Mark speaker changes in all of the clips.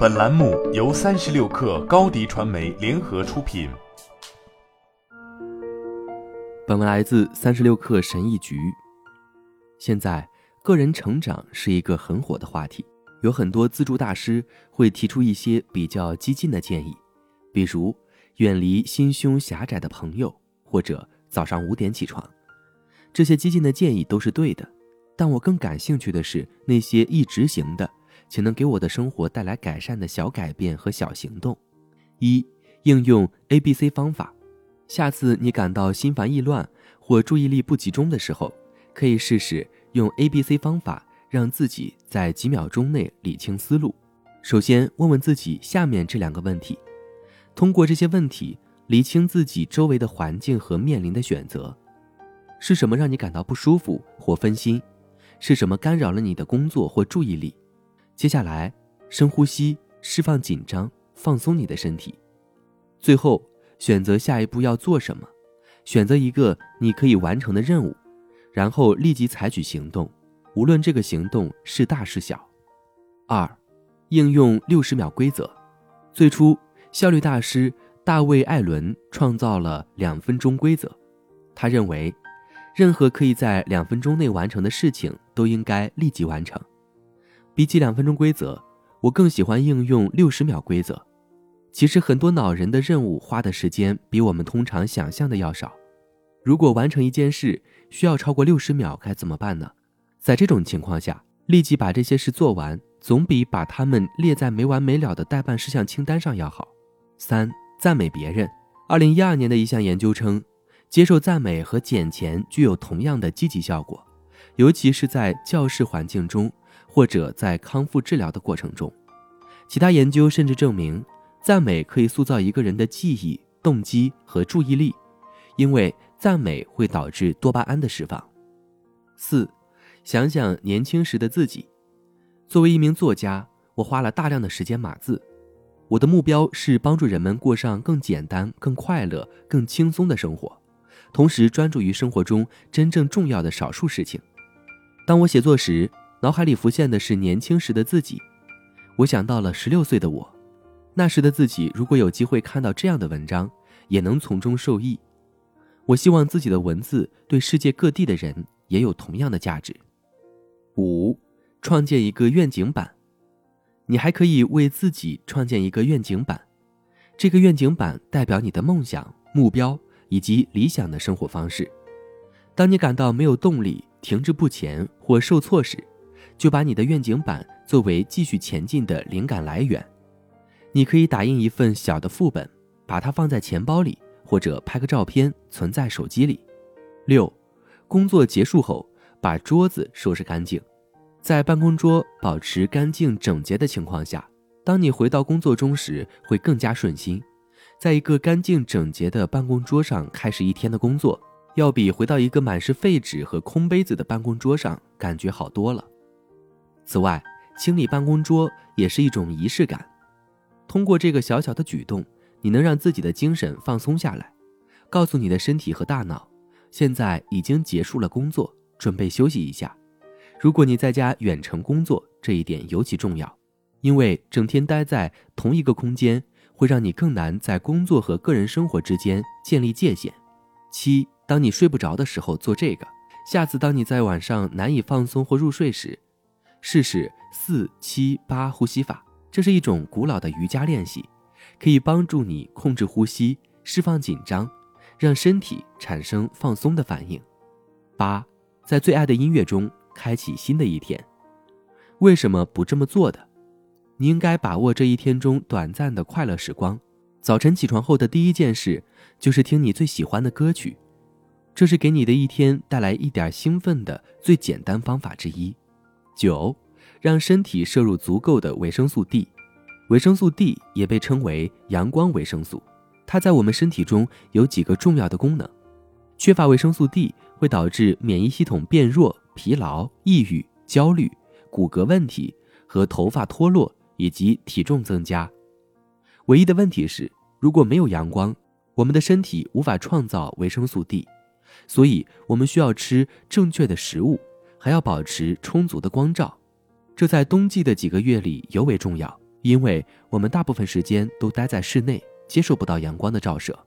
Speaker 1: 本栏目由三十六氪高低传媒联合出品。
Speaker 2: 本文来自三十六氪神译局。现在，个人成长是一个很火的话题，有很多自助大师会提出一些比较激进的建议，比如远离心胸狭窄的朋友，或者早上五点起床。这些激进的建议都是对的。但我更感兴趣的是那些易执行的，且能给我的生活带来改善的小改变和小行动。一、应用 A B C 方法。下次你感到心烦意乱或注意力不集中的时候，可以试试用 A B C 方法，让自己在几秒钟内理清思路。首先，问问自己下面这两个问题，通过这些问题理清自己周围的环境和面临的选择。是什么让你感到不舒服或分心？是什么干扰了你的工作或注意力？接下来，深呼吸，释放紧张，放松你的身体。最后，选择下一步要做什么，选择一个你可以完成的任务，然后立即采取行动，无论这个行动是大是小。二，应用六十秒规则。最初，效率大师大卫·艾伦创造了两分钟规则。他认为。任何可以在两分钟内完成的事情都应该立即完成。比起两分钟规则，我更喜欢应用六十秒规则。其实很多恼人的任务花的时间比我们通常想象的要少。如果完成一件事需要超过六十秒，该怎么办呢？在这种情况下，立即把这些事做完，总比把它们列在没完没了的待办事项清单上要好。三、赞美别人。二零一二年的一项研究称。接受赞美和捡钱具有同样的积极效果，尤其是在教室环境中或者在康复治疗的过程中。其他研究甚至证明，赞美可以塑造一个人的记忆、动机和注意力，因为赞美会导致多巴胺的释放。四，想想年轻时的自己。作为一名作家，我花了大量的时间码字。我的目标是帮助人们过上更简单、更快乐、更轻松的生活。同时专注于生活中真正重要的少数事情。当我写作时，脑海里浮现的是年轻时的自己。我想到了十六岁的我，那时的自己如果有机会看到这样的文章，也能从中受益。我希望自己的文字对世界各地的人也有同样的价值。五，创建一个愿景板。你还可以为自己创建一个愿景板，这个愿景板代表你的梦想目标。以及理想的生活方式。当你感到没有动力、停滞不前或受挫时，就把你的愿景板作为继续前进的灵感来源。你可以打印一份小的副本，把它放在钱包里，或者拍个照片存在手机里。六，工作结束后把桌子收拾干净。在办公桌保持干净整洁的情况下，当你回到工作中时会更加顺心。在一个干净整洁的办公桌上开始一天的工作，要比回到一个满是废纸和空杯子的办公桌上感觉好多了。此外，清理办公桌也是一种仪式感。通过这个小小的举动，你能让自己的精神放松下来，告诉你的身体和大脑，现在已经结束了工作，准备休息一下。如果你在家远程工作，这一点尤其重要，因为整天待在同一个空间。会让你更难在工作和个人生活之间建立界限。七，当你睡不着的时候做这个。下次当你在晚上难以放松或入睡时，试试四七八呼吸法。这是一种古老的瑜伽练习，可以帮助你控制呼吸，释放紧张，让身体产生放松的反应。八，在最爱的音乐中开启新的一天。为什么不这么做的？你应该把握这一天中短暂的快乐时光。早晨起床后的第一件事就是听你最喜欢的歌曲，这是给你的一天带来一点兴奋的最简单方法之一。九，让身体摄入足够的维生素 D。维生素 D 也被称为阳光维生素，它在我们身体中有几个重要的功能。缺乏维生素 D 会导致免疫系统变弱、疲劳、抑郁、焦虑、骨骼问题和头发脱落。以及体重增加，唯一的问题是，如果没有阳光，我们的身体无法创造维生素 D，所以我们需要吃正确的食物，还要保持充足的光照。这在冬季的几个月里尤为重要，因为我们大部分时间都待在室内，接受不到阳光的照射。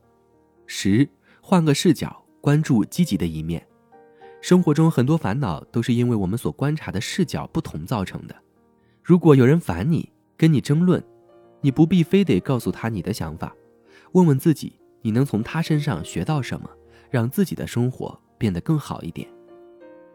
Speaker 2: 十，换个视角，关注积极的一面。生活中很多烦恼都是因为我们所观察的视角不同造成的。如果有人烦你，跟你争论，你不必非得告诉他你的想法，问问自己，你能从他身上学到什么，让自己的生活变得更好一点。